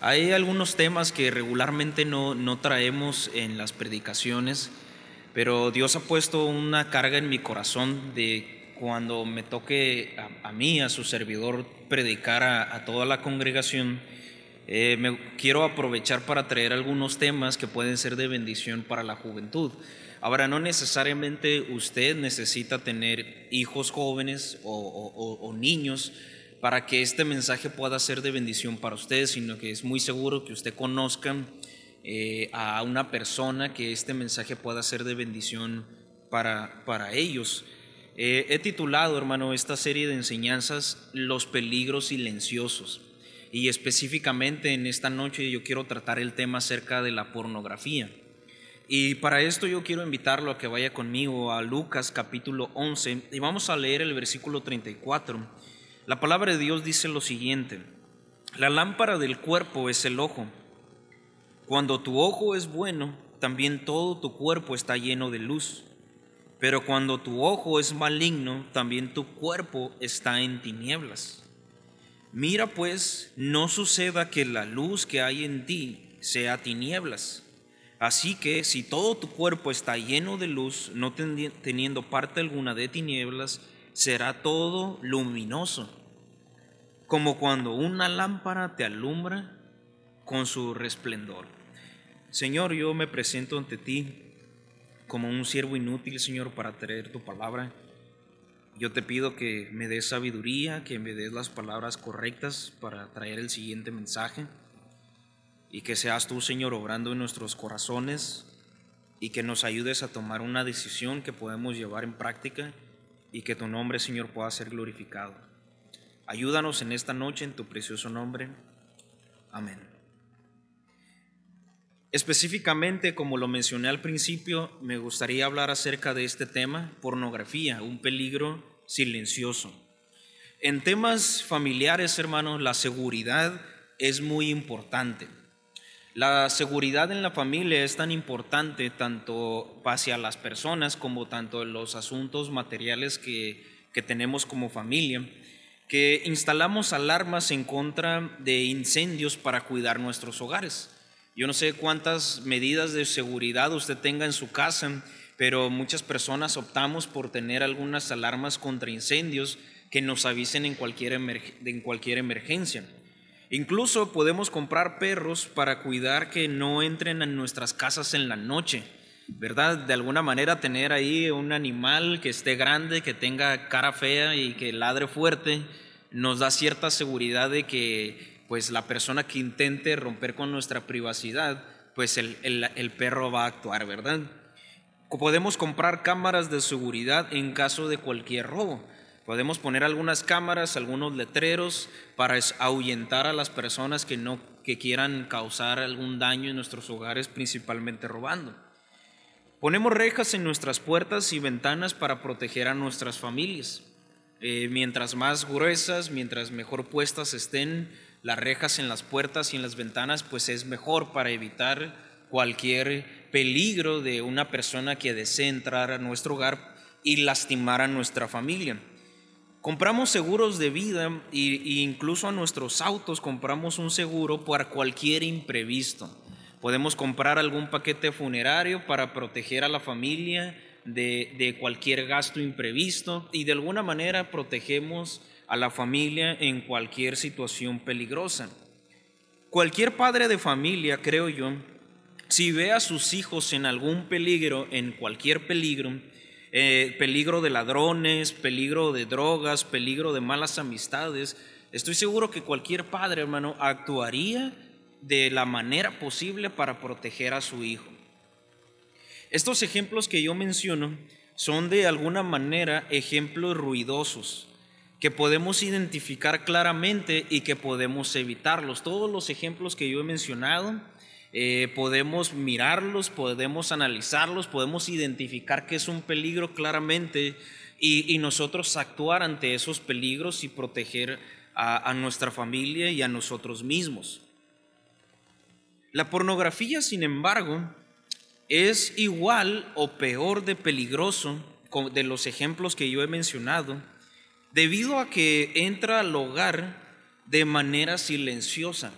Hay algunos temas que regularmente no, no traemos en las predicaciones, pero Dios ha puesto una carga en mi corazón de cuando me toque a, mí, a su servidor, predicar a, toda la congregación. Eh, me quiero aprovechar para traer algunos temas que pueden ser de bendición para la juventud. Ahora, no necesariamente usted necesita tener hijos jóvenes o niños para que este mensaje pueda ser de bendición para ustedes, sino que es muy seguro que usted conozca eh, a una persona que este mensaje pueda ser de bendición para, para ellos. Eh, he titulado, hermano, esta serie de enseñanzas Los peligros silenciosos. Y específicamente en esta noche yo quiero tratar el tema acerca de la pornografía. Y para esto yo quiero invitarlo a que vaya conmigo a Lucas capítulo 11 y vamos a leer el versículo 34 la palabra de Dios dice lo siguiente, la lámpara del cuerpo es el ojo. Cuando tu ojo es bueno, también todo tu cuerpo está lleno de luz. Pero cuando tu ojo es maligno, también tu cuerpo está en tinieblas. Mira pues, no suceda que la luz que hay en ti sea tinieblas. Así que si todo tu cuerpo está lleno de luz, no teniendo parte alguna de tinieblas, será todo luminoso, como cuando una lámpara te alumbra con su resplendor. Señor, yo me presento ante ti como un siervo inútil, Señor, para traer tu palabra. Yo te pido que me des sabiduría, que me des las palabras correctas para traer el siguiente mensaje y que seas tú, Señor, obrando en nuestros corazones y que nos ayudes a tomar una decisión que podemos llevar en práctica y que tu nombre, Señor, pueda ser glorificado. Ayúdanos en esta noche en tu precioso nombre. Amén. Específicamente, como lo mencioné al principio, me gustaría hablar acerca de este tema, pornografía, un peligro silencioso. En temas familiares, hermanos, la seguridad es muy importante. La seguridad en la familia es tan importante tanto hacia las personas como tanto en los asuntos materiales que, que tenemos como familia, que instalamos alarmas en contra de incendios para cuidar nuestros hogares. Yo no sé cuántas medidas de seguridad usted tenga en su casa, pero muchas personas optamos por tener algunas alarmas contra incendios que nos avisen en cualquier, en cualquier emergencia. Incluso podemos comprar perros para cuidar que no entren en nuestras casas en la noche, ¿verdad? De alguna manera tener ahí un animal que esté grande, que tenga cara fea y que ladre fuerte, nos da cierta seguridad de que pues la persona que intente romper con nuestra privacidad, pues el, el perro va a actuar, ¿verdad? Podemos comprar cámaras de seguridad en caso de cualquier robo. Podemos poner algunas cámaras, algunos letreros para ahuyentar a las personas que no que quieran causar algún daño en nuestros hogares, principalmente robando. Ponemos rejas en nuestras puertas y ventanas para proteger a nuestras familias. Eh, mientras más gruesas, mientras mejor puestas estén las rejas en las puertas y en las ventanas, pues es mejor para evitar cualquier peligro de una persona que desee entrar a nuestro hogar y lastimar a nuestra familia. Compramos seguros de vida e incluso a nuestros autos compramos un seguro para cualquier imprevisto. Podemos comprar algún paquete funerario para proteger a la familia de, de cualquier gasto imprevisto y de alguna manera protegemos a la familia en cualquier situación peligrosa. Cualquier padre de familia, creo yo, si ve a sus hijos en algún peligro, en cualquier peligro, eh, peligro de ladrones, peligro de drogas, peligro de malas amistades, estoy seguro que cualquier padre, hermano, actuaría de la manera posible para proteger a su hijo. Estos ejemplos que yo menciono son de alguna manera ejemplos ruidosos que podemos identificar claramente y que podemos evitarlos. Todos los ejemplos que yo he mencionado eh, podemos mirarlos, podemos analizarlos, podemos identificar que es un peligro claramente y, nosotros actuar ante esos peligros y proteger a, a nuestra familia y a nosotros mismos. La pornografía, sin embargo, es igual o peor de peligroso de los ejemplos que yo he mencionado, debido a que entra al hogar de manera silenciosa.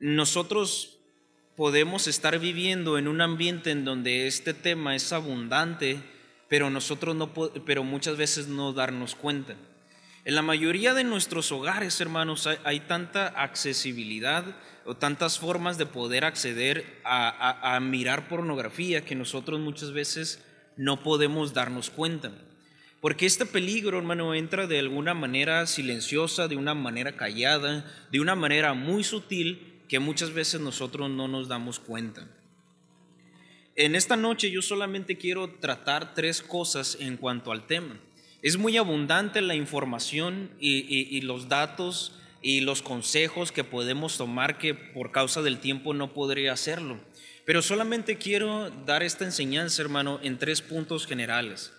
Nosotros podemos estar viviendo en un ambiente en donde este tema es abundante, pero nosotros no pero muchas veces no darnos cuenta. En la mayoría de nuestros hogares, hermanos, hay, tanta accesibilidad o tantas formas de poder acceder a, a mirar pornografía que nosotros muchas veces no podemos darnos cuenta. Porque este peligro, hermano, entra de alguna manera silenciosa, de una manera callada, de una manera muy sutil, que muchas veces nosotros no nos damos cuenta. En esta noche yo solamente quiero tratar tres cosas en cuanto al tema. Es muy abundante la información y, los datos y los consejos que podemos tomar que por causa del tiempo no podría hacerlo. Pero solamente quiero dar esta enseñanza, hermano, en tres puntos generales.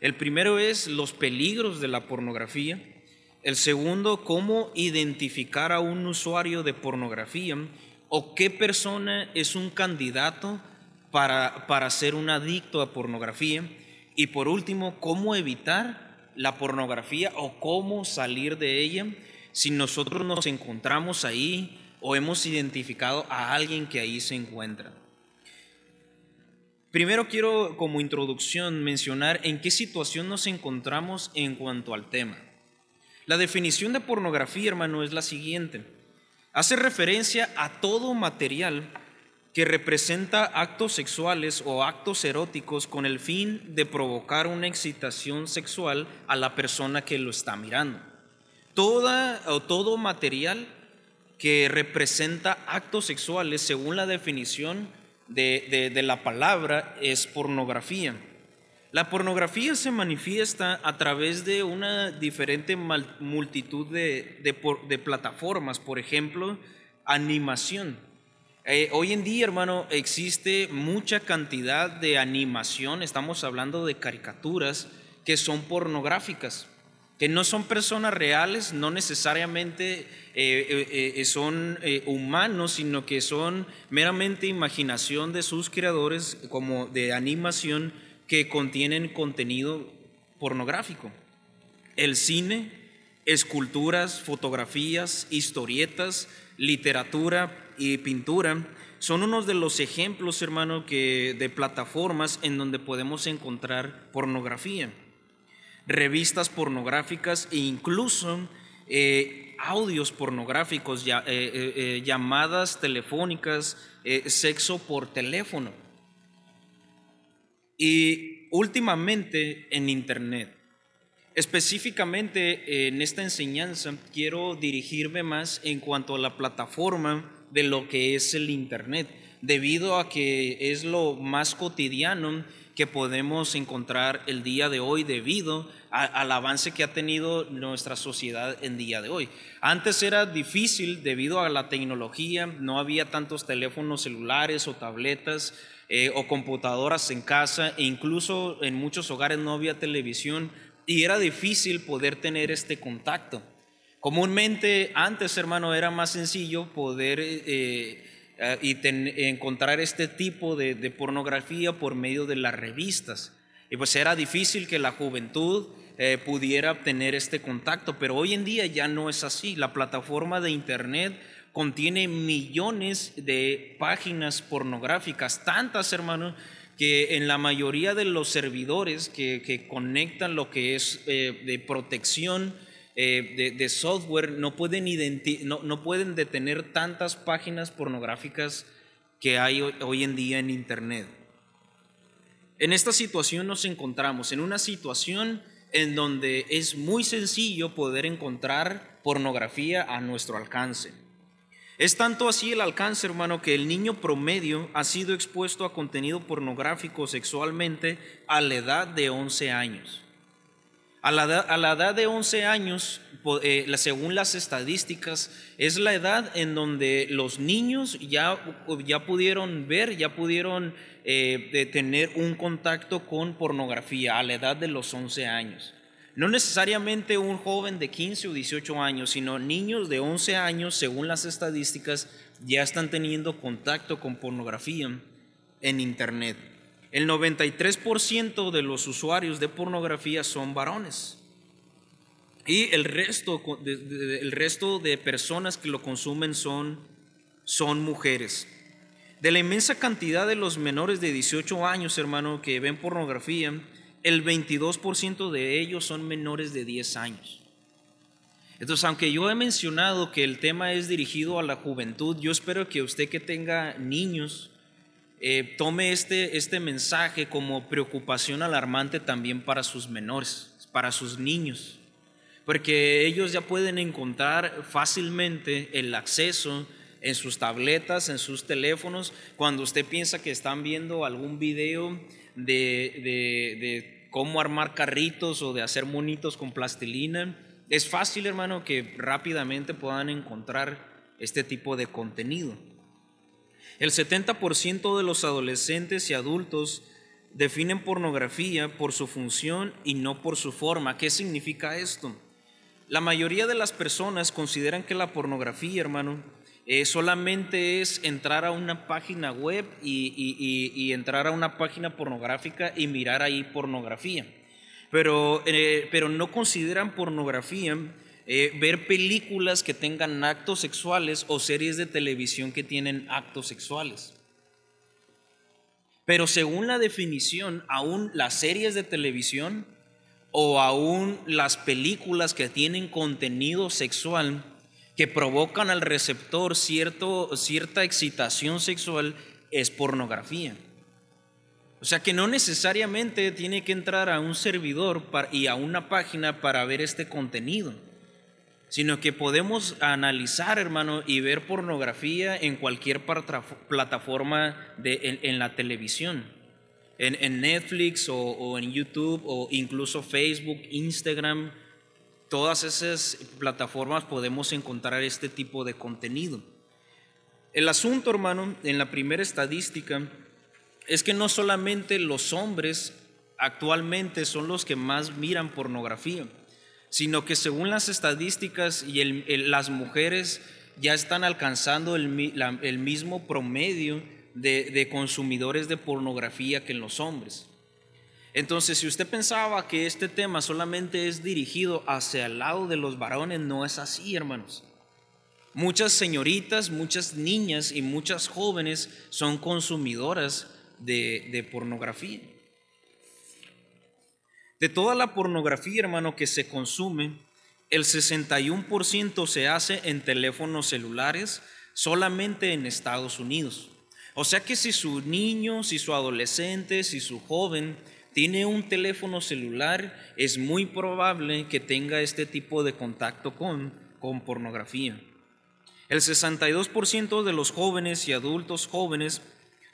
El primero es los peligros de la pornografía. El segundo, cómo identificar a un usuario de pornografía o qué persona es un candidato para, para ser un adicto a pornografía. Y por último, cómo evitar la pornografía o cómo salir de ella si nosotros nos encontramos ahí o hemos identificado a alguien que ahí se encuentra. Primero quiero como introducción mencionar en qué situación nos encontramos en cuanto al tema. La definición de pornografía, hermano, es la siguiente. Hace referencia a todo material que representa actos sexuales o actos eróticos con el fin de provocar una excitación sexual a la persona que lo está mirando. Toda, o todo material que representa actos sexuales, según la definición de, de la palabra, es pornografía. La pornografía se manifiesta a través de una diferente multitud de, de, plataformas, por ejemplo, animación. Eh, hoy en día, hermano, existe mucha cantidad de animación, estamos hablando de caricaturas que son pornográficas, que no son personas reales, no necesariamente eh, eh, son humanos, sino que son meramente imaginación de sus creadores como de animación que contienen contenido pornográfico. El cine, esculturas, fotografías, historietas, literatura y pintura son unos de los ejemplos, hermano, que de plataformas en donde podemos encontrar pornografía, revistas pornográficas e incluso eh, audios pornográficos, eh, eh, llamadas telefónicas, sexo por teléfono y últimamente en Internet. Específicamente en esta enseñanza quiero dirigirme más en cuanto a la plataforma de lo que es el Internet, debido a que es lo más cotidiano que podemos encontrar el día de hoy debido al avance que ha tenido nuestra sociedad en día de hoy. Antes era difícil debido a la tecnología, no había tantos teléfonos celulares o tabletas eh, o computadoras en casa e incluso en muchos hogares no había televisión y era difícil poder tener este contacto. Comúnmente antes, hermano, era más sencillo poder eh, eh, y encontrar este tipo de, pornografía por medio de las revistas. Y pues era difícil que la juventud pudiera tener este contacto, pero hoy en día ya no es así. La plataforma de Internet contiene millones de páginas pornográficas, tantas, hermanos, que en la mayoría de los servidores que, conectan lo que es eh, de protección eh, de, software no pueden, no, no pueden detener tantas páginas pornográficas que hay hoy en día en Internet. En esta situación nos encontramos, en una situación en donde es muy sencillo poder encontrar pornografía a nuestro alcance. Es tanto así el alcance, hermano, que el niño promedio ha sido expuesto a contenido pornográfico sexualmente a la edad de 11 años. A la edad, de 11 años, eh, según las estadísticas, es la edad en donde los niños ya, ya pudieron ver, ya pudieron eh, tener un contacto con pornografía a la edad de los 11 años. No necesariamente un joven de 15 o 18 años, sino niños de 11 años, según las estadísticas, ya están teniendo contacto con pornografía en Internet. El 93% de los usuarios de pornografía son varones. Y el resto, el resto de personas que lo consumen son, son mujeres. De la inmensa cantidad de los menores de 18 años, hermano, que ven pornografía, el 22% de ellos son menores de 10 años. Entonces, aunque yo he mencionado que el tema es dirigido a la juventud, yo espero que usted que tenga niños eh, tome este, este mensaje como preocupación alarmante también para sus menores, para sus niños, porque ellos ya pueden encontrar fácilmente el acceso en sus tabletas, en sus teléfonos, cuando usted piensa que están viendo algún video de, de cómo armar carritos o de hacer monitos con plastilina, es fácil, hermano, que rápidamente puedan encontrar este tipo de contenido. El 70% de los adolescentes y adultos definen pornografía por su función y no por su forma. ¿Qué significa esto? La mayoría de las personas consideran que la pornografía, hermano, eh, solamente es entrar a una página web y, entrar a una página pornográfica y mirar ahí pornografía. Pero, eh, no consideran pornografía eh, ver películas que tengan actos sexuales o series de televisión que tienen actos sexuales. Pero según la definición, aún las series de televisión o aún las películas que tienen contenido sexual que provocan al receptor cierto, cierta excitación sexual es pornografía. O sea que no necesariamente tiene que entrar a un servidor y a una página para ver este contenido, sino que podemos analizar, hermano, y ver pornografía en cualquier plataforma de, en, la televisión, en, Netflix o, o en YouTube o incluso Facebook, Instagram, todas esas plataformas podemos encontrar este tipo de contenido. El asunto, hermano, en la primera estadística, es que no solamente los hombres actualmente son los que más miran pornografía, sino que según las estadísticas y las mujeres ya están alcanzando el, mismo promedio de consumidores de pornografía que los hombres. Entonces, si usted pensaba que este tema solamente es dirigido hacia el lado de los varones, no es así, hermanos. Muchas señoritas, muchas niñas y muchas jóvenes son consumidoras de, pornografía. De toda la pornografía, hermano, que se consume, el 61% se hace en teléfonos celulares solamente en Estados Unidos. O sea que si su niño, si su adolescente, si su joven tiene un teléfono celular, es muy probable que tenga este tipo de contacto con, con pornografía. El 62% de los jóvenes y adultos jóvenes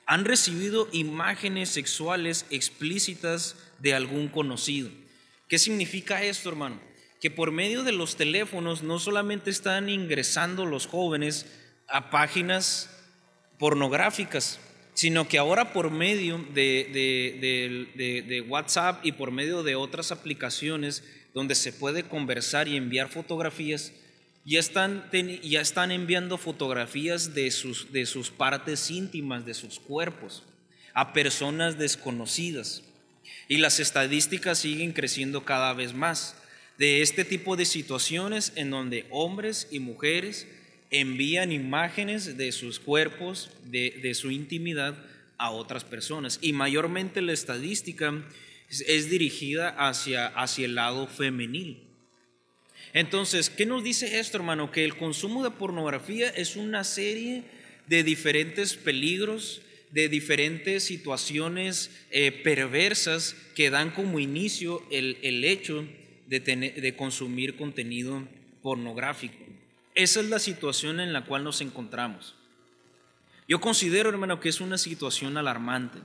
han recibido imágenes sexuales explícitas de algún conocido. ¿Qué significa esto, hermano? Que por medio de los teléfonos no solamente están ingresando los jóvenes a páginas pornográficas, sino que ahora por medio de, WhatsApp y por medio de otras aplicaciones donde se puede conversar y enviar fotografías, ya están, ya están enviando fotografías de sus, de sus partes íntimas, de sus cuerpos, a personas desconocidas. Y las estadísticas siguen creciendo cada vez más de este tipo de situaciones en donde hombres y mujeres envían imágenes de sus cuerpos, de, su intimidad a otras personas. Y mayormente la estadística es, dirigida hacia, hacia el lado femenil. Entonces, ¿qué nos dice esto, hermano? Que el consumo de pornografía es una serie de diferentes peligros, de diferentes situaciones eh, perversas que dan como inicio el, hecho de, de consumir contenido pornográfico. Esa es la situación en la cual nos encontramos. Yo considero, hermano, que es una situación alarmante.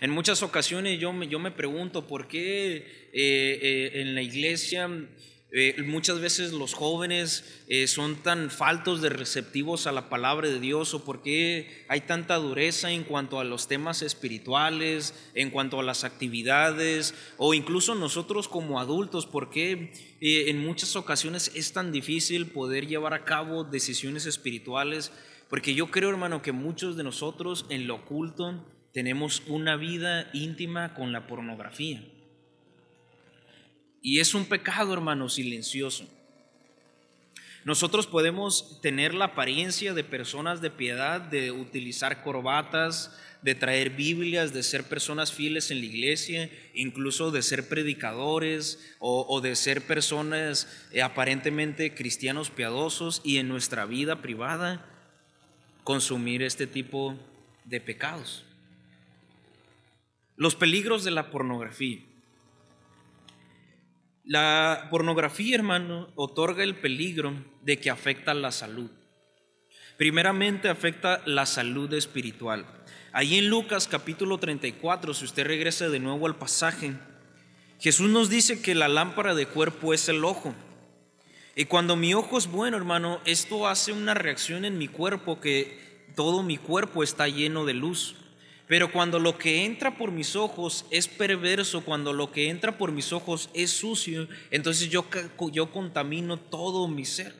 En muchas ocasiones yo me, yo me pregunto por qué eh, eh, en la iglesia eh, muchas veces los jóvenes eh, son tan faltos de receptivos a la palabra de Dios o por qué hay tanta dureza en cuanto a los temas espirituales, en cuanto a las actividades o incluso nosotros como adultos, por qué eh, en muchas ocasiones es tan difícil poder llevar a cabo decisiones espirituales, porque yo creo hermano que muchos de nosotros en lo oculto tenemos una vida íntima con la pornografía. Y es un pecado, hermano, silencioso. Nosotros podemos tener la apariencia de personas de piedad, de utilizar corbatas, de traer Biblias, de ser personas fieles en la iglesia, incluso de ser predicadores o, de ser personas eh, aparentemente cristianos piadosos y en nuestra vida privada consumir este tipo de pecados. Los peligros de la pornografía. La pornografía, hermano, otorga el peligro de que afecta la salud. Primeramente afecta la salud espiritual. Ahí en Lucas capítulo 34, si usted regresa de nuevo al pasaje, Jesús nos dice que la lámpara de cuerpo es el ojo. Y cuando mi ojo es bueno, hermano, esto hace una reacción en mi cuerpo que todo mi cuerpo está lleno de luz. Pero cuando lo que entra por mis ojos es perverso, cuando lo que entra por mis ojos es sucio, entonces yo, yo contamino todo mi ser.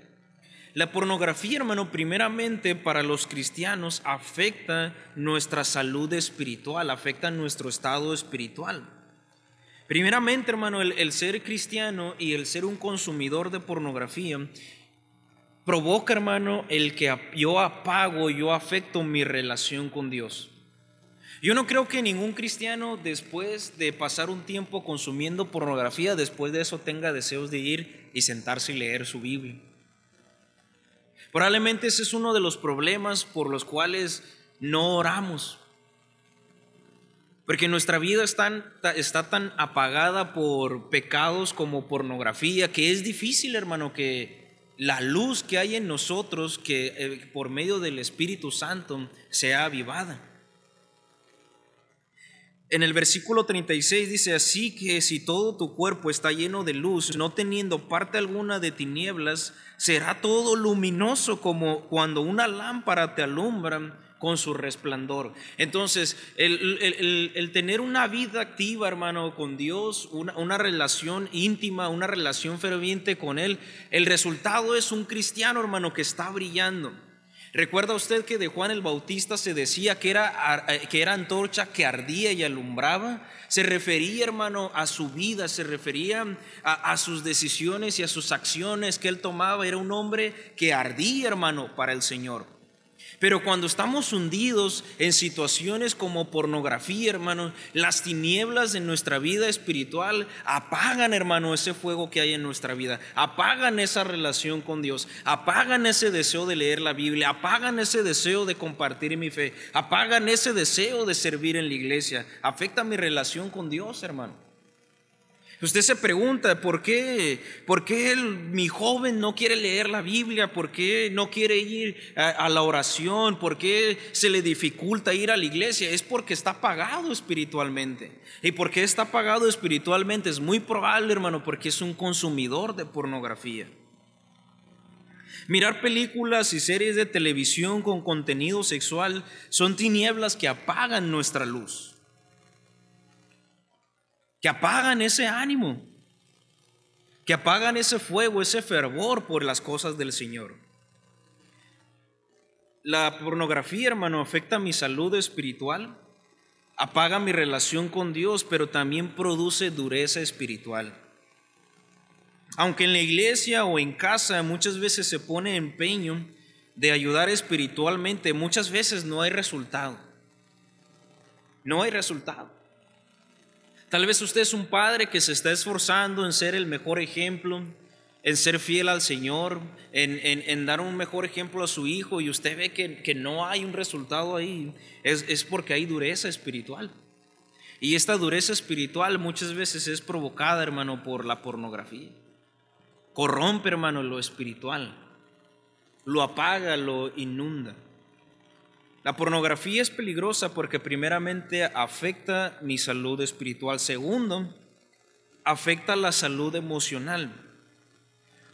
La pornografía, hermano, primeramente para los cristianos afecta nuestra salud espiritual, afecta nuestro estado espiritual. Primeramente, hermano, el, el ser cristiano y el ser un consumidor de pornografía provoca, hermano, el que yo apago, yo afecto mi relación con Dios. Yo no creo que ningún cristiano después de pasar un tiempo consumiendo pornografía, después de eso tenga deseos de ir y sentarse y leer su Biblia. Probablemente ese es uno de los problemas por los cuales no oramos. Porque nuestra vida está, tan apagada por pecados como pornografía que es difícil, hermano, que la luz que hay en nosotros, que eh, por medio del Espíritu Santo sea avivada. En el versículo 36 dice, así que si todo tu cuerpo está lleno de luz, no teniendo parte alguna de tinieblas, será todo luminoso como cuando una lámpara te alumbra con su resplandor. Entonces, el, tener una vida activa, hermano, con Dios, una, una relación íntima, una relación ferviente con Él, el resultado es un cristiano, hermano, que está brillando. ¿Recuerda usted que de Juan el Bautista se decía que era, eh, que era antorcha que ardía y alumbraba? Se refería, hermano, a su vida, se refería a, a, sus decisiones y a sus acciones que él tomaba. Era un hombre que ardía, hermano, para el Señor. Pero cuando estamos hundidos en situaciones como pornografía, hermano, las tinieblas de nuestra vida espiritual apagan, hermano, ese fuego que hay en nuestra vida. Apagan esa relación con Dios. Apagan ese deseo de leer la Biblia. Apagan ese deseo de compartir mi fe. Apagan ese deseo de servir en la iglesia. Afecta mi relación con Dios, hermano. Usted se pregunta, ¿por qué, por qué mi joven no quiere leer la Biblia? ¿Por qué no quiere ir a, la oración? ¿Por qué se le dificulta ir a la iglesia? Es porque está apagado espiritualmente. ¿Y por qué está apagado espiritualmente? Es muy probable, hermano, porque es un consumidor de pornografía. Mirar películas y series de televisión con contenido sexual son tinieblas que apagan nuestra luz que apagan ese ánimo, que apagan ese fuego, ese fervor por las cosas del Señor. La pornografía, hermano, afecta mi salud espiritual, apaga mi relación con Dios, pero también produce dureza espiritual. Aunque en la iglesia o en casa muchas veces se pone empeño de ayudar espiritualmente, muchas veces no hay resultado. No hay resultado. Tal vez usted es un padre que se está esforzando en ser el mejor ejemplo, en ser fiel al Señor, en, dar un mejor ejemplo a su hijo y usted ve que, no hay un resultado ahí, es, es porque hay dureza espiritual. Y esta dureza espiritual muchas veces es provocada, hermano, por la pornografía. Corrompe, hermano, lo espiritual. Lo apaga, lo inunda. La pornografía es peligrosa porque primeramente afecta mi salud espiritual. Segundo, afecta la salud emocional.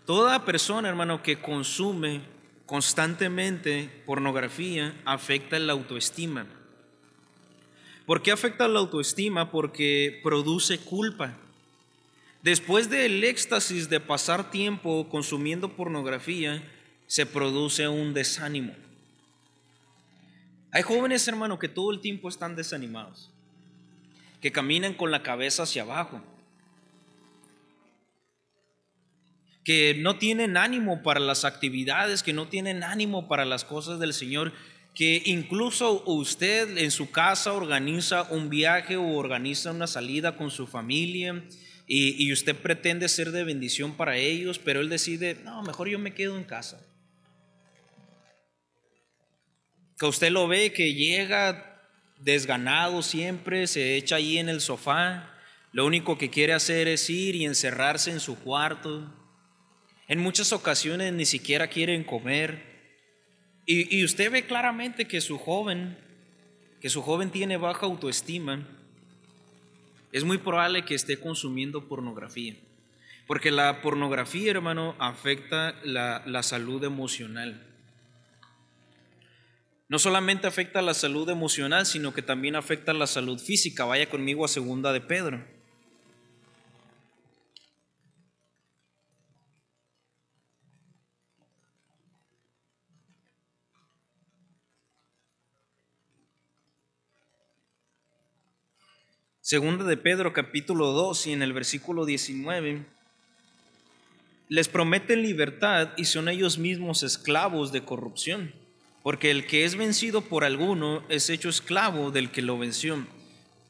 Toda persona, hermano, que consume constantemente pornografía afecta la autoestima. ¿Por qué afecta la autoestima? Porque produce culpa. Después del éxtasis de pasar tiempo consumiendo pornografía, se produce un desánimo. Hay jóvenes, hermano, que todo el tiempo están desanimados, que caminan con la cabeza hacia abajo. que no tienen ánimo para las actividades, que no tienen ánimo para las cosas del Señor, que incluso usted en su casa organiza un viaje o organiza una salida con su familia y, usted pretende ser de bendición para ellos, pero él decide, no, mejor yo me quedo en casa. Que usted lo ve que llega desganado siempre, se echa ahí en el sofá, lo único que quiere hacer es ir y encerrarse en su cuarto. En muchas ocasiones ni siquiera quieren comer. Y, y usted ve claramente que su joven, que su joven tiene baja autoestima es muy probable que esté consumiendo pornografía. Porque la pornografía, hermano, afecta la, salud emocional. No solamente afecta la salud emocional, sino que también afecta la salud física. Vaya conmigo a segunda de Pedro. Segunda de Pedro capítulo 2 y en el versículo 19, les prometen libertad y son ellos mismos esclavos de corrupción, porque el que es vencido por alguno es hecho esclavo del que lo venció.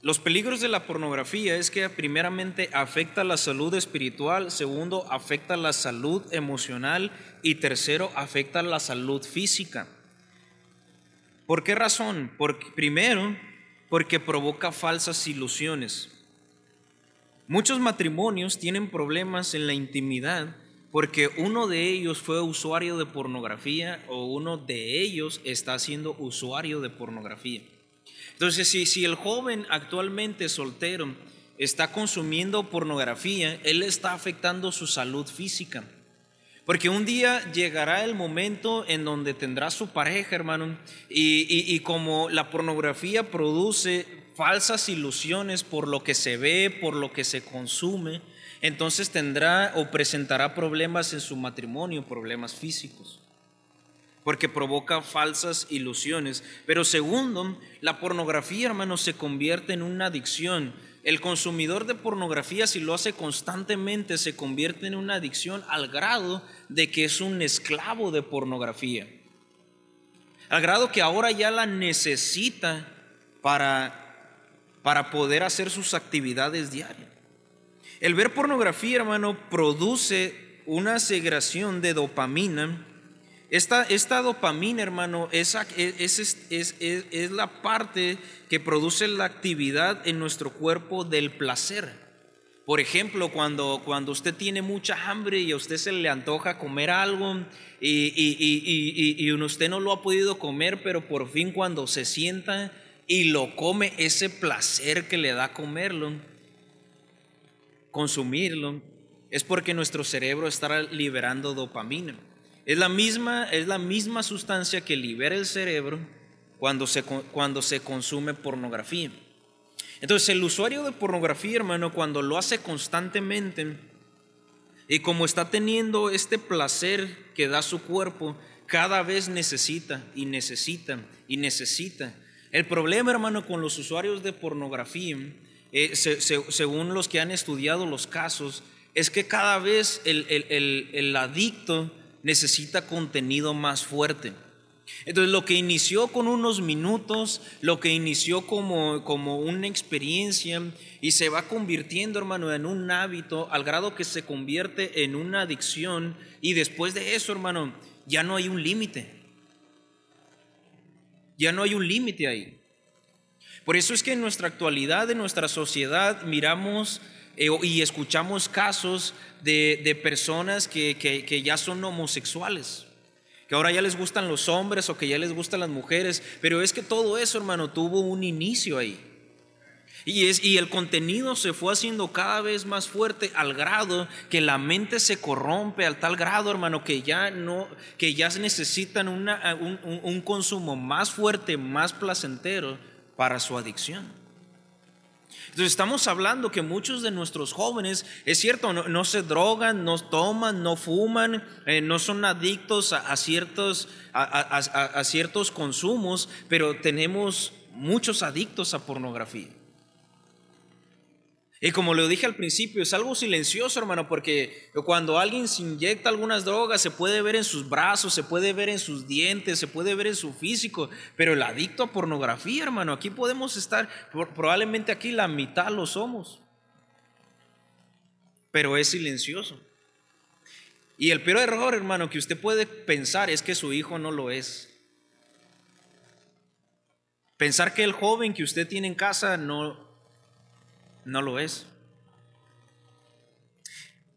Los peligros de la pornografía es que primeramente afecta la salud espiritual, segundo afecta la salud emocional y tercero afecta la salud física. ¿Por qué razón? Porque primero porque provoca falsas ilusiones. Muchos matrimonios tienen problemas en la intimidad porque uno de ellos fue usuario de pornografía o uno de ellos está siendo usuario de pornografía. Entonces, si, si el joven actualmente soltero está consumiendo pornografía, él está afectando su salud física. Porque un día llegará el momento en donde tendrá su pareja, hermano, y, como la pornografía produce falsas ilusiones por lo que se ve, por lo que se consume, entonces tendrá o presentará problemas en su matrimonio, problemas físicos porque provoca falsas ilusiones. Pero segundo, la pornografía, hermano, se convierte en una adicción. El consumidor de pornografía, si lo hace constantemente, se convierte en una adicción al grado de que es un esclavo de pornografía. Al grado que ahora ya la necesita para, para poder hacer sus actividades diarias. El ver pornografía, hermano, produce una segregación de dopamina esta, dopamina, hermano, es, es, la parte que produce la actividad en nuestro cuerpo del placer. Por ejemplo, cuando, cuando usted tiene mucha hambre y a usted se le antoja comer algo y, y, usted no lo ha podido comer, pero por fin cuando se sienta y lo come, ese placer que le da comerlo, consumirlo, es porque nuestro cerebro está liberando dopamina. Es la misma, es la misma sustancia que libera el cerebro cuando se, cuando se consume pornografía. Entonces el usuario de pornografía, hermano, cuando lo hace constantemente y como está teniendo este placer que da su cuerpo, cada vez necesita y necesita y necesita. El problema, hermano, con los usuarios de pornografía, eh, según los que han estudiado los casos, es que cada vez el, el, el adicto necesita contenido más fuerte. Entonces lo que inició con unos minutos, lo que inició como, como una experiencia y se va convirtiendo, hermano, en un hábito al grado que se convierte en una adicción y después de eso, hermano, ya no hay un límite. Ya no hay un límite ahí. Por eso es que en nuestra actualidad, en nuestra sociedad, miramos eh, y escuchamos casos de, personas que, ya son homosexuales, que ahora ya les gustan los hombres o que ya les gustan las mujeres, pero es que todo eso, hermano, tuvo un inicio ahí. Y, es, y el contenido se fue haciendo cada vez más fuerte al grado que la mente se corrompe, al tal grado, hermano, que ya no, que ya necesitan una, un consumo más fuerte, más placentero para su adicción. Entonces estamos hablando que muchos de nuestros jóvenes, es cierto, no, se drogan, no toman, no fuman, eh, no son adictos a, ciertos, a, ciertos consumos, pero tenemos muchos adictos a pornografía. Y como lo dije al principio, es algo silencioso, hermano, porque cuando alguien se inyecta algunas drogas, se puede ver en sus brazos, se puede ver en sus dientes, se puede ver en su físico, pero el adicto a pornografía, hermano, aquí podemos estar, probablemente aquí la mitad lo somos, pero es silencioso. Y el peor error, hermano, que usted puede pensar es que su hijo no lo es. Pensar que el joven que usted tiene en casa no, no lo es.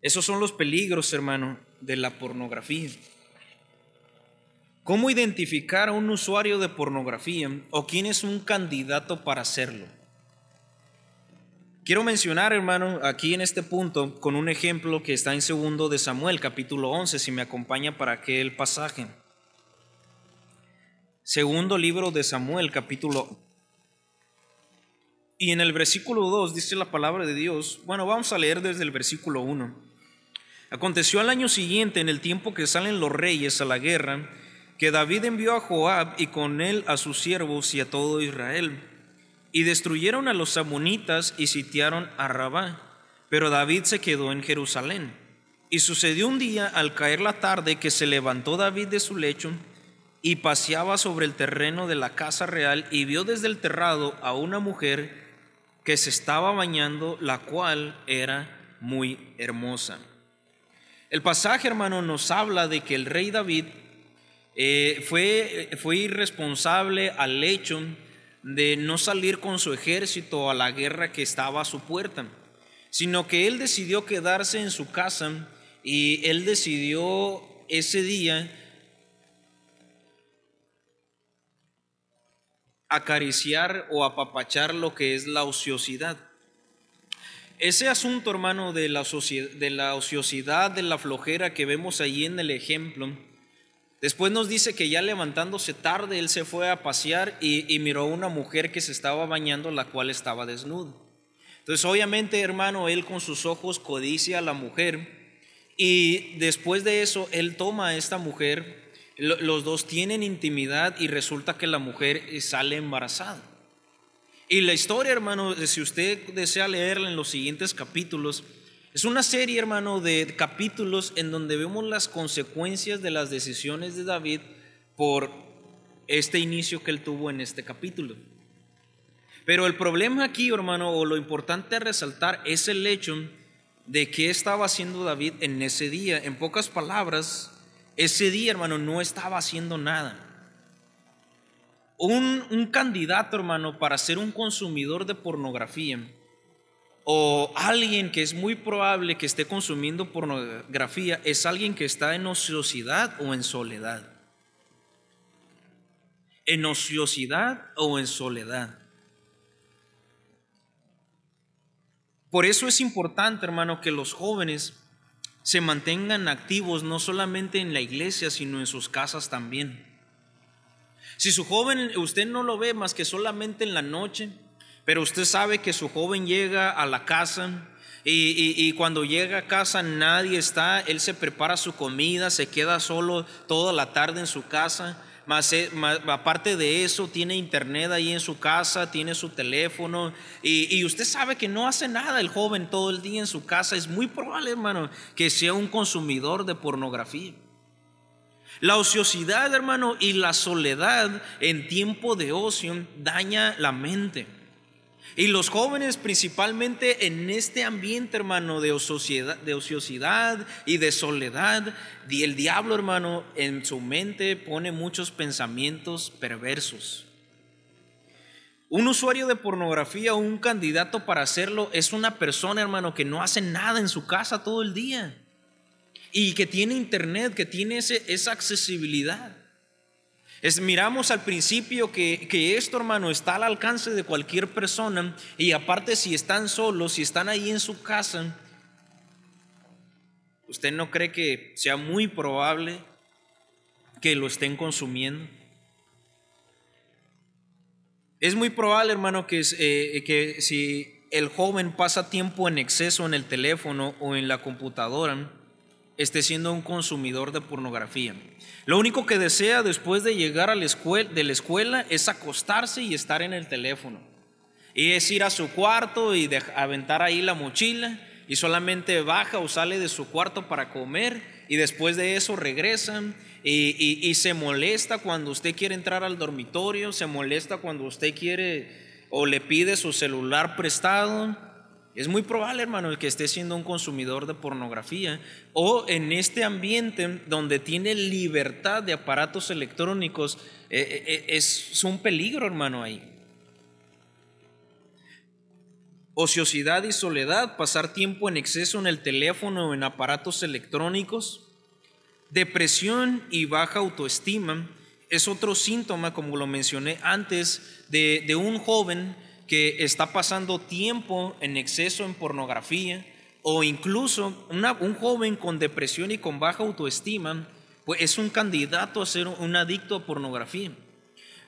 Esos son los peligros, hermano, de la pornografía. ¿Cómo identificar a un usuario de pornografía o quién es un candidato para hacerlo? Quiero mencionar, hermano, aquí en este punto con un ejemplo que está en segundo de Samuel, capítulo 11, si me acompaña para aquel pasaje. Segundo libro de Samuel, capítulo y en el versículo 2 dice la palabra de Dios, bueno, vamos a leer desde el versículo 1. Aconteció al año siguiente, en el tiempo que salen los reyes a la guerra, que David envió a Joab y con él a sus siervos y a todo Israel, y destruyeron a los amonitas y sitiaron a Rabá, pero David se quedó en Jerusalén. Y sucedió un día al caer la tarde que se levantó David de su lecho y paseaba sobre el terreno de la casa real y vio desde el terrado a una mujer que se estaba bañando, la cual era muy hermosa. El pasaje, hermano, nos habla de que el rey David eh, fue, fue irresponsable al hecho de no salir con su ejército a la guerra que estaba a su puerta, sino que él decidió quedarse en su casa y él decidió ese día acariciar o apapachar lo que es la ociosidad. Ese asunto, hermano, de la, de la ociosidad, de la flojera que vemos allí en el ejemplo, después nos dice que ya levantándose tarde, él se fue a pasear y, y miró a una mujer que se estaba bañando, la cual estaba desnuda. Entonces, obviamente, hermano, él con sus ojos codicia a la mujer y después de eso, él toma a esta mujer los dos tienen intimidad y resulta que la mujer sale embarazada. Y la historia, hermano, si usted desea leerla en los siguientes capítulos, es una serie, hermano, de capítulos en donde vemos las consecuencias de las decisiones de David por este inicio que él tuvo en este capítulo. Pero el problema aquí, hermano, o lo importante a resaltar es el hecho de qué estaba haciendo David en ese día. En pocas palabras, ese día, hermano, no estaba haciendo nada. Un, candidato, hermano, para ser un consumidor de pornografía o alguien que es muy probable que esté consumiendo pornografía es alguien que está en ociosidad o en soledad. En ociosidad o en soledad. Por eso es importante, hermano, que los jóvenes se mantengan activos no solamente en la iglesia, sino en sus casas también. Si su joven, usted no lo ve más que solamente en la noche, pero usted sabe que su joven llega a la casa y, cuando llega a casa nadie está, él se prepara su comida, se queda solo toda la tarde en su casa eh, aparte de eso, tiene internet ahí en su casa, tiene su teléfono, y, usted sabe que no hace nada el joven todo el día en su casa. Es muy probable, hermano, que sea un consumidor de pornografía. La ociosidad, hermano, y la soledad en tiempo de ocio daña la mente. Y los jóvenes principalmente en este ambiente, hermano, de ociosidad, y de soledad, y el diablo, hermano, en su mente pone muchos pensamientos perversos. Un usuario de pornografía o un candidato para hacerlo es una persona, hermano, que no hace nada en su casa todo el día y que tiene internet, que tiene esa accesibilidad. Es, miramos al principio que, que, esto, hermano, está al alcance de cualquier persona y aparte si están solos, si están ahí en su casa, ¿usted no cree que sea muy probable que lo estén consumiendo? Es muy probable, hermano, que, eh, que si el joven pasa tiempo en exceso en el teléfono o en la computadora, esté siendo un consumidor de pornografía. Lo único que desea después de llegar a la escuela, de la escuela es acostarse y estar en el teléfono. Y es ir a su cuarto y aventar ahí la mochila y solamente baja o sale de su cuarto para comer y después de eso regresan y, se molesta cuando usted quiere entrar al dormitorio, se molesta cuando usted quiere o le pide su celular prestado. Es muy probable, hermano, el que esté siendo un consumidor de pornografía o en este ambiente donde tiene libertad de aparatos electrónicos, eh, eh, eh, es un peligro, hermano, ahí. Ociosidad y soledad, pasar tiempo en exceso en el teléfono o en aparatos electrónicos. Depresión y baja autoestima es otro síntoma, como lo mencioné antes, de, un joven que está pasando tiempo en exceso en pornografía o incluso un joven con depresión y con baja autoestima, pues es un candidato a ser un adicto a pornografía.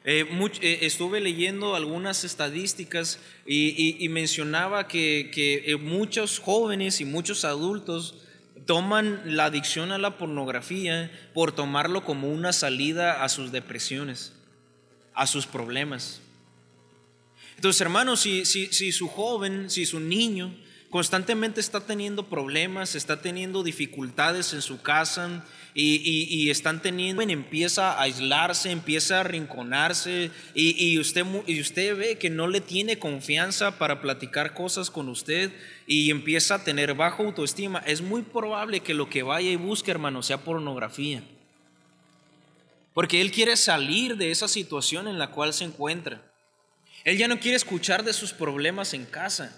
Eh, eh, estuve leyendo algunas estadísticas y, mencionaba que, eh, muchos jóvenes y muchos adultos toman la adicción a la pornografía por tomarlo como una salida a sus depresiones, a sus problemas. Entonces, hermanos, si, su joven, si su niño constantemente está teniendo problemas, está teniendo dificultades en su casa, y, están teniendo, empieza a aislarse, empieza a arrinconarse y, usted, y usted ve que no le tiene confianza para platicar cosas con usted y empieza a tener bajo autoestima, es muy probable que lo que vaya y busque, hermano, sea pornografía. Porque él quiere salir de esa situación en la cual se encuentra. Él ya no quiere escuchar de sus problemas en casa.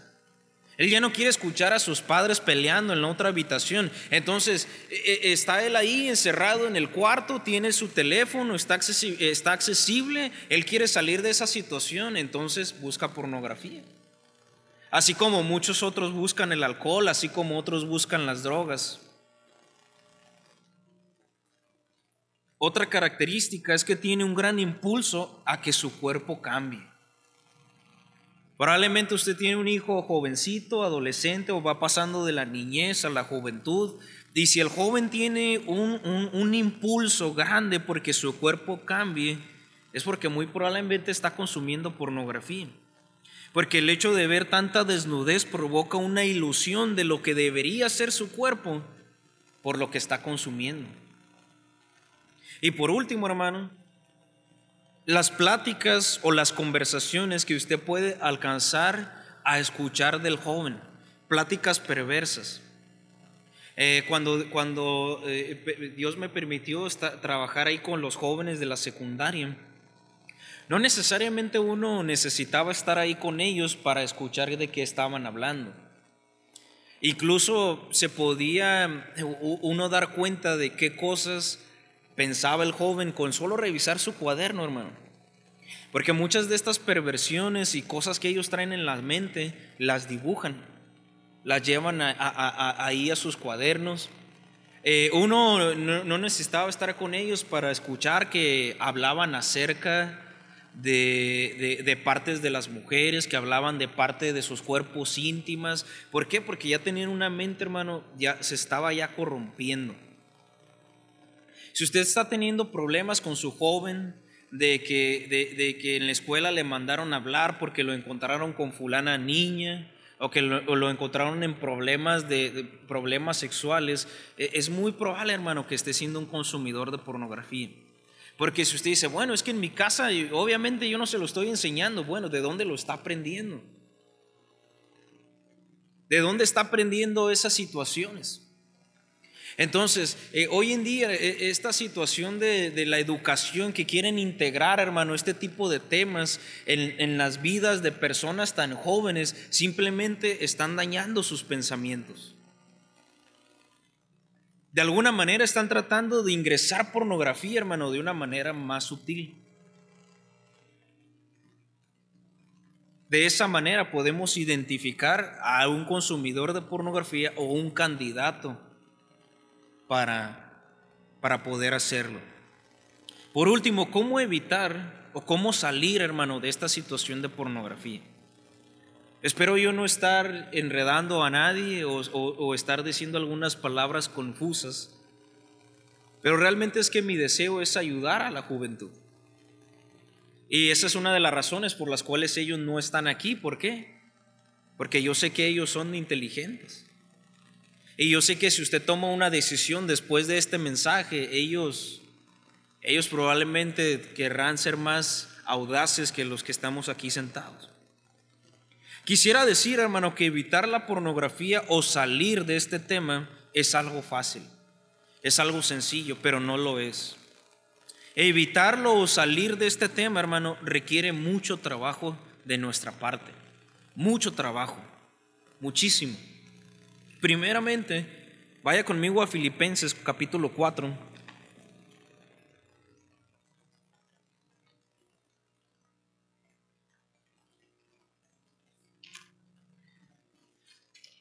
Él ya no quiere escuchar a sus padres peleando en la otra habitación. Entonces e, e, está él ahí encerrado en el cuarto, tiene su teléfono, está está accesible. Él quiere salir de esa situación, entonces busca pornografía. Así como muchos otros buscan el alcohol, así como otros buscan las drogas. Otra característica es que tiene un gran impulso a que su cuerpo cambie. Probablemente usted tiene un hijo jovencito, adolescente o va pasando de la niñez a la juventud. Y si el joven tiene un, impulso grande porque su cuerpo cambie, es porque muy probablemente está consumiendo pornografía. Porque el hecho de ver tanta desnudez provoca una ilusión de lo que debería ser su cuerpo por lo que está consumiendo. Y por último, hermano, las pláticas o las conversaciones que usted puede alcanzar a escuchar del joven, pláticas perversas. Eh, cuando cuando eh, Dios me permitió trabajar ahí con los jóvenes de la secundaria, no necesariamente uno necesitaba estar ahí con ellos para escuchar de qué estaban hablando. Incluso se podía uno dar cuenta de qué cosas pensaba el joven con solo revisar su cuaderno, hermano. Porque muchas de estas perversiones y cosas que ellos traen en la mente las dibujan, las llevan ahí a sus cuadernos. Eh, uno no, necesitaba estar con ellos para escuchar que hablaban acerca de, de, partes de las mujeres, que hablaban de parte de sus cuerpos íntimas. ¿Por qué? Porque ya tenían una mente, hermano, ya se estaba ya corrompiendo. Si usted está teniendo problemas con su joven, de que, de, que en la escuela le mandaron a hablar porque lo encontraron con fulana niña, o que lo, encontraron en problemas de, problemas sexuales, e, es muy probable, hermano, que esté siendo un consumidor de pornografía. Porque si usted dice, bueno, es que en mi casa obviamente yo no se lo estoy enseñando, bueno, ¿de dónde lo está aprendiendo? ¿De dónde está aprendiendo esas situaciones? Entonces, eh, hoy en día, eh, esta situación de, la educación que quieren integrar, hermano, este tipo de temas en, en las vidas de personas tan jóvenes, simplemente están dañando sus pensamientos. De alguna manera están tratando de ingresar pornografía, hermano, de una manera más sutil. De esa manera podemos identificar a un consumidor de pornografía o un candidato para, para poder hacerlo. Por último, ¿cómo evitar o cómo salir, hermano, de esta situación de pornografía? Espero yo no estar enredando a nadie o, o, estar diciendo algunas palabras confusas, pero realmente es que mi deseo es ayudar a la juventud. Y esa es una de las razones por las cuales ellos no están aquí. ¿Por qué? Porque yo sé que ellos son inteligentes. Y yo sé que si usted toma una decisión después de este mensaje, ellos, ellos probablemente querrán ser más audaces que los que estamos aquí sentados. Quisiera decir, hermano, que evitar la pornografía o salir de este tema es algo fácil, es algo sencillo, pero no lo es. Evitarlo o salir de este tema, hermano, requiere mucho trabajo de nuestra parte, mucho trabajo, muchísimo. Primeramente, vaya conmigo a Filipenses capítulo 4.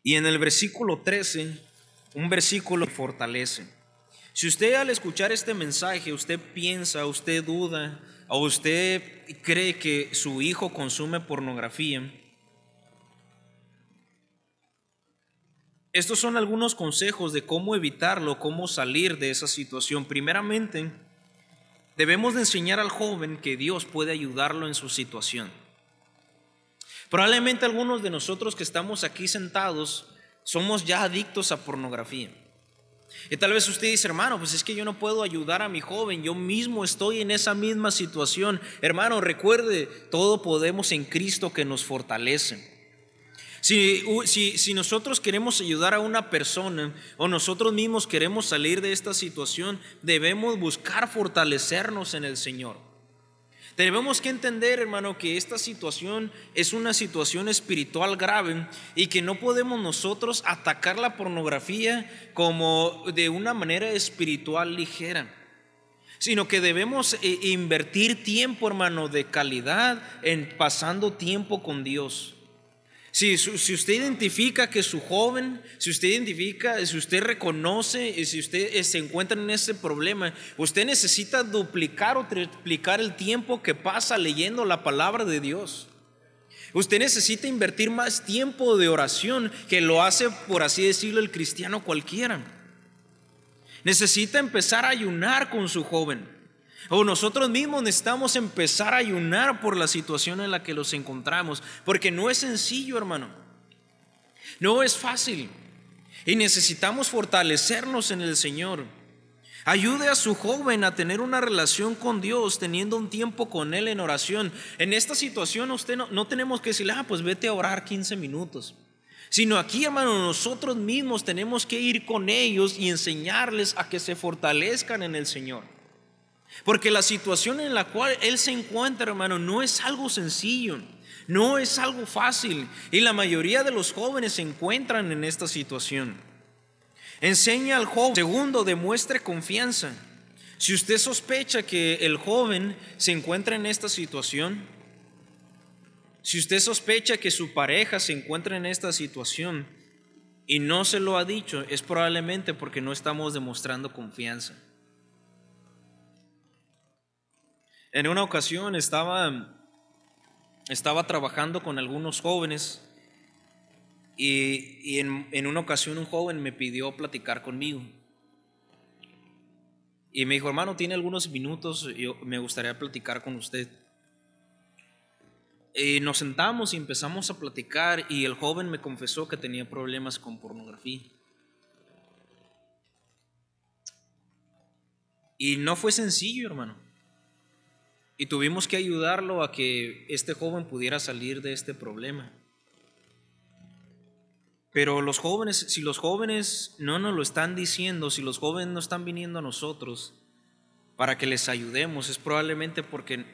Y en el versículo 13, un versículo fortalece. Si usted al escuchar este mensaje, usted piensa, usted duda, o usted cree que su hijo consume pornografía, estos son algunos consejos de cómo evitarlo, cómo salir de esa situación. Primeramente, debemos de enseñar al joven que Dios puede ayudarlo en su situación. Probablemente algunos de nosotros que estamos aquí sentados somos ya adictos a pornografía. Y tal vez usted dice, hermano, pues es que yo no puedo ayudar a mi joven, yo mismo estoy en esa misma situación. Hermano, recuerde, todo podemos en Cristo que nos fortalece. Si, si, si, nosotros queremos ayudar a una persona o nosotros mismos queremos salir de esta situación, debemos buscar fortalecernos en el Señor. Debemos que entender, hermano, que esta situación es una situación espiritual grave y que no podemos nosotros atacar la pornografía como de una manera espiritual ligera, sino que debemos eh, invertir tiempo, hermano, de calidad en pasando tiempo con Dios. Si, usted identifica que su joven, si usted identifica, si usted reconoce y si usted eh, se encuentra en ese problema, usted necesita duplicar o triplicar el tiempo que pasa leyendo la palabra de Dios. Usted necesita invertir más tiempo de oración que lo hace, por así decirlo, el cristiano cualquiera. Necesita empezar a ayunar con su joven. O nosotros mismos necesitamos empezar a ayunar por la situación en la que los encontramos, porque no es sencillo, hermano. No es fácil. Y necesitamos fortalecernos en el Señor. Ayude a su joven a tener una relación con Dios, teniendo un tiempo con Él en oración. En esta situación usted no, no tenemos que decirle, ah, pues vete a orar 15 minutos. Sino aquí, hermano, nosotros mismos tenemos que ir con ellos y enseñarles a que se fortalezcan en el Señor. Porque la situación en la cual él se encuentra, hermano, no es algo sencillo, no es algo fácil. Y la mayoría de los jóvenes se encuentran en esta situación. Enseña al joven. Segundo, demuestre confianza. Si usted sospecha que el joven se encuentra en esta situación, si usted sospecha que su pareja se encuentra en esta situación y no se lo ha dicho, es probablemente porque no estamos demostrando confianza. En una ocasión estaba, estaba trabajando con algunos jóvenes y, en, una ocasión un joven me pidió platicar conmigo. Y me dijo, hermano, tiene algunos minutos, yo, me gustaría platicar con usted. Y nos sentamos y empezamos a platicar y el joven me confesó que tenía problemas con pornografía. Y no fue sencillo, hermano. Y tuvimos que ayudarlo a que este joven pudiera salir de este problema. Pero los jóvenes, si los jóvenes no nos lo están diciendo, si los jóvenes no están viniendo a nosotros para que les ayudemos, es probablemente porque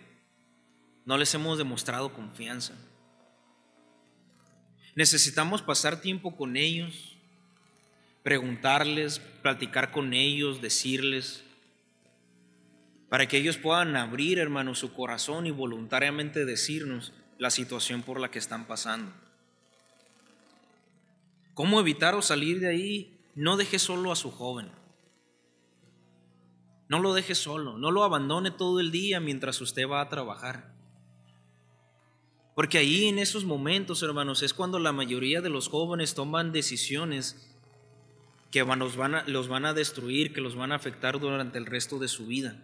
no les hemos demostrado confianza. Necesitamos pasar tiempo con ellos, preguntarles, platicar con ellos, decirles, para que ellos puedan abrir, hermano, su corazón y voluntariamente decirnos la situación por la que están pasando. ¿Cómo evitar o salir de ahí? No deje solo a su joven. No lo deje solo, no lo abandone todo el día mientras usted va a trabajar. Porque ahí en esos momentos, hermanos, es cuando la mayoría de los jóvenes toman decisiones que los van los van a destruir, que los van a afectar durante el resto de su vida.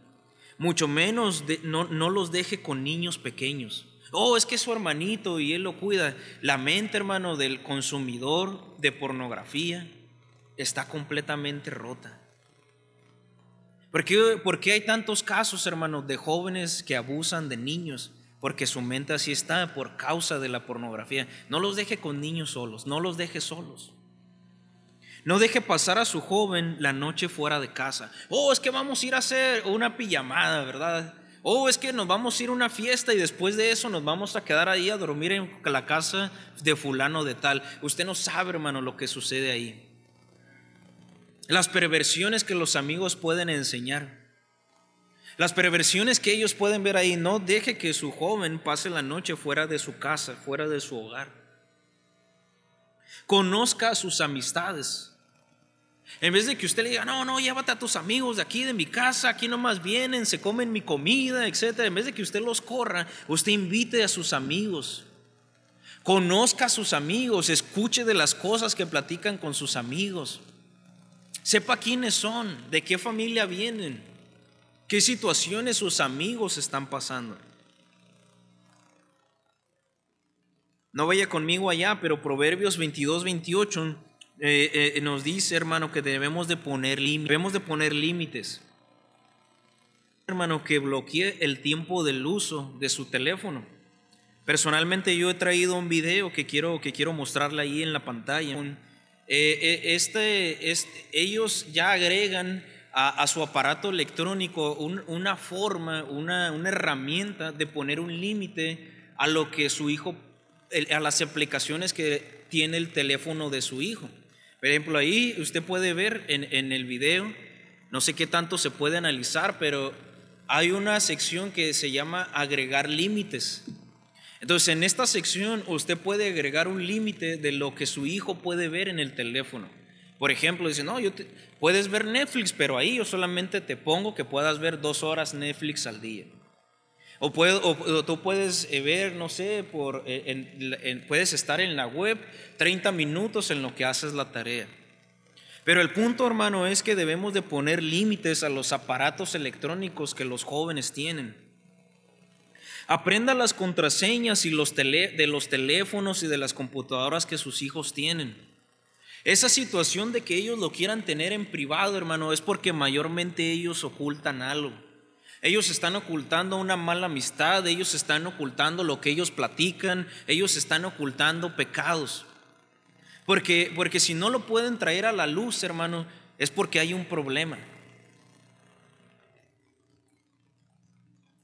Mucho menos no, no los deje con niños pequeños. Oh, es que es su hermanito y él lo cuida. La mente, hermano, del consumidor de pornografía está completamente rota. ¿Por qué, hay tantos casos, hermanos, de jóvenes que abusan de niños? Porque su mente así está por causa de la pornografía. No los deje con niños solos, no los deje solos. No deje pasar a su joven la noche fuera de casa. Oh, es que vamos a ir a hacer una pijamada, ¿verdad? Oh, es que nos vamos a ir a una fiesta y después de eso nos vamos a quedar ahí a dormir en la casa de fulano de tal. Usted no sabe, hermano, lo que sucede ahí. Las perversiones que los amigos pueden enseñar. Las perversiones que ellos pueden ver ahí. No deje que su joven pase la noche fuera de su casa, fuera de su hogar. Conozca a sus amistades. En vez de que usted le diga, no, no, llévate a tus amigos de aquí, de mi casa, aquí nomás vienen, se comen mi comida, etc. En vez de que usted los corra, usted invite a sus amigos. Conozca a sus amigos, escuche de las cosas que platican con sus amigos. Sepa quiénes son, de qué familia vienen, qué situaciones sus amigos están pasando. No vaya conmigo allá, pero Proverbios 22, 28 eh, eh, nos dice, hermano, que debemos de poner límites. Debemos de poner límites. Hermano, que bloquee el tiempo del uso de su teléfono. Personalmente yo he traído un video que quiero, que quiero mostrarle ahí en la pantalla. Eh, eh, este, este, ellos ya agregan a, su aparato electrónico una forma, una, una, herramienta de poner un límite a lo que su hijo, a las aplicaciones que tiene el teléfono de su hijo. Por ejemplo, ahí usted puede ver en, en el video, no sé qué tanto se puede analizar, pero hay una sección que se llama agregar límites. Entonces, en esta sección usted puede agregar un límite de lo que su hijo puede ver en el teléfono. Por ejemplo, dice, no, yo puedes ver Netflix, pero ahí yo solamente te pongo que puedas ver dos horas Netflix al día. O, tú puedes eh, ver, no sé, por, eh, puedes estar en la web 30 minutos en lo que haces la tarea. Pero el punto, hermano, es que debemos de poner límites a los aparatos electrónicos que los jóvenes tienen. Aprenda las contraseñas y los de los teléfonos y de las computadoras que sus hijos tienen. Esa situación de que ellos lo quieran tener en privado, hermano, es porque mayormente ellos ocultan algo. Ellos están ocultando una mala amistad, ellos están ocultando lo que ellos platican, ellos están ocultando pecados. Porque, porque si no lo pueden traer a la luz, hermano, es porque hay un problema.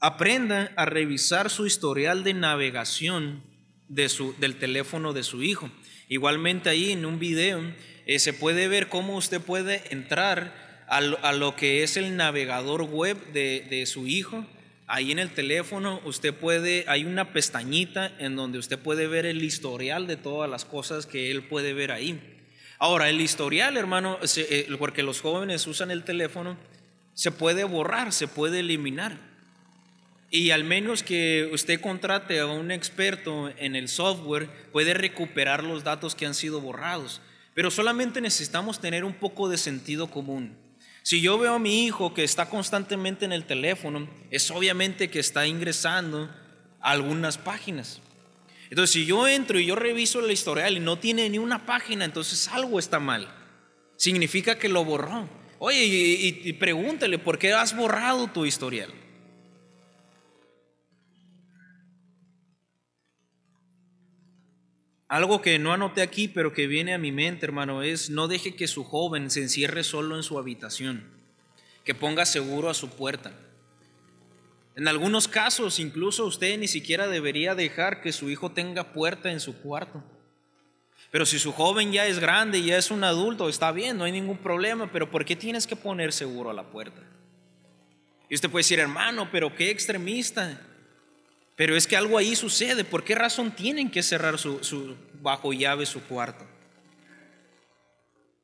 aprenda a revisar su historial de navegación de su, del teléfono de su hijo. Igualmente ahí en un video eh, se puede ver cómo usted puede entrar a lo, que es el navegador web de, de, su hijo. Ahí en el teléfono usted puede, hay una pestañita en donde usted puede ver el historial de todas las cosas que él puede ver ahí. Ahora, el historial, hermano, eh, porque los jóvenes usan el teléfono, se puede borrar, se puede eliminar. Y al menos que usted contrate a un experto en el software, puede recuperar los datos que han sido borrados. Pero solamente necesitamos tener un poco de sentido común. Si yo veo a mi hijo que está constantemente en el teléfono, es obviamente que está ingresando a algunas páginas. Entonces, si yo entro y yo reviso la historial y no tiene ni una página, entonces algo está mal. Significa que lo borró. Oye, y, y pregúntale, ¿por qué has borrado tu historial? Algo que no anoté aquí, pero que viene a mi mente, hermano, es no deje que su joven se encierre solo en su habitación, que ponga seguro a su puerta. En algunos casos, incluso usted ni siquiera debería dejar que su hijo tenga puerta en su cuarto. Pero si su joven ya es grande, ya es un adulto, está bien, no hay ningún problema, pero ¿por qué tienes que poner seguro a la puerta? Y usted puede decir, hermano, pero qué extremista. Pero es que algo ahí sucede. ¿Por qué razón tienen que cerrar su, bajo llave su cuarto?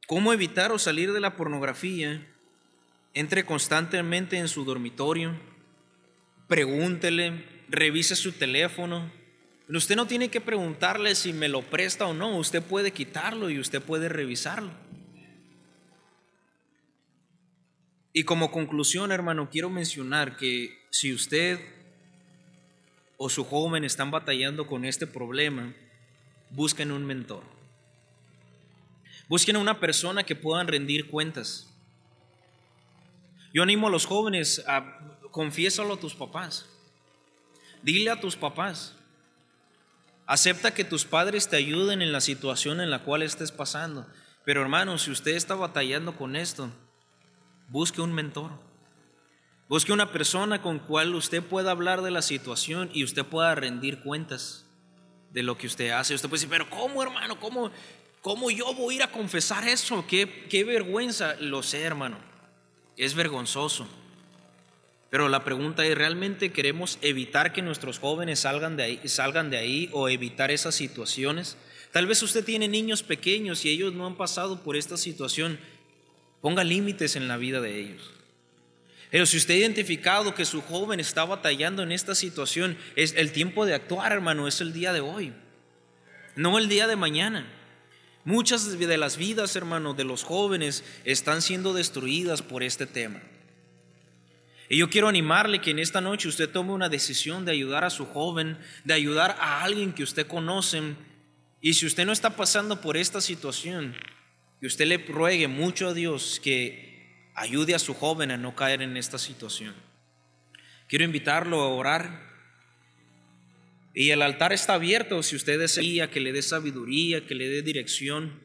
¿Cómo evitar o salir de la pornografía? Entre constantemente en su dormitorio, pregúntele, revise su teléfono. usted no tiene que preguntarle si me lo presta o no, usted puede quitarlo y usted puede revisarlo. Y como conclusión, hermano, quiero mencionar que si usted o su joven están batallando con este problema, busquen un mentor. Busquen una persona que puedan rendir cuentas. Yo animo a los jóvenes a confiésalo a tus papás. Dile a tus papás. Acepta que tus padres te ayuden en la situación en la cual estés pasando. Pero hermano, si usted está batallando con esto, busque un mentor. Busque una persona con cual usted pueda hablar de la situación y usted pueda rendir cuentas de lo que usted hace. Usted puede decir, pero ¿cómo hermano? ¿Cómo, cómo yo voy a ir a confesar eso? ¿Qué, qué vergüenza. Lo sé hermano. Es vergonzoso. Pero la pregunta es, ¿realmente queremos evitar que nuestros jóvenes salgan de ahí, salgan de ahí o evitar esas situaciones? Tal vez usted tiene niños pequeños y ellos no han pasado por esta situación. Ponga límites en la vida de ellos. Pero si usted ha identificado que su joven está batallando en esta situación, es el tiempo de actuar, hermano, es el día de hoy, no el día de mañana. Muchas de las vidas, hermano, de los jóvenes están siendo destruidas por este tema. Y yo quiero animarle que en esta noche usted tome una decisión de ayudar a su joven, de ayudar a alguien que usted conoce. Y si usted no está pasando por esta situación, que usted le ruegue mucho a Dios que ayude a su joven a no caer en esta situación. Quiero invitarlo a orar. Y el altar está abierto si usted desea que le dé sabiduría, que le dé dirección.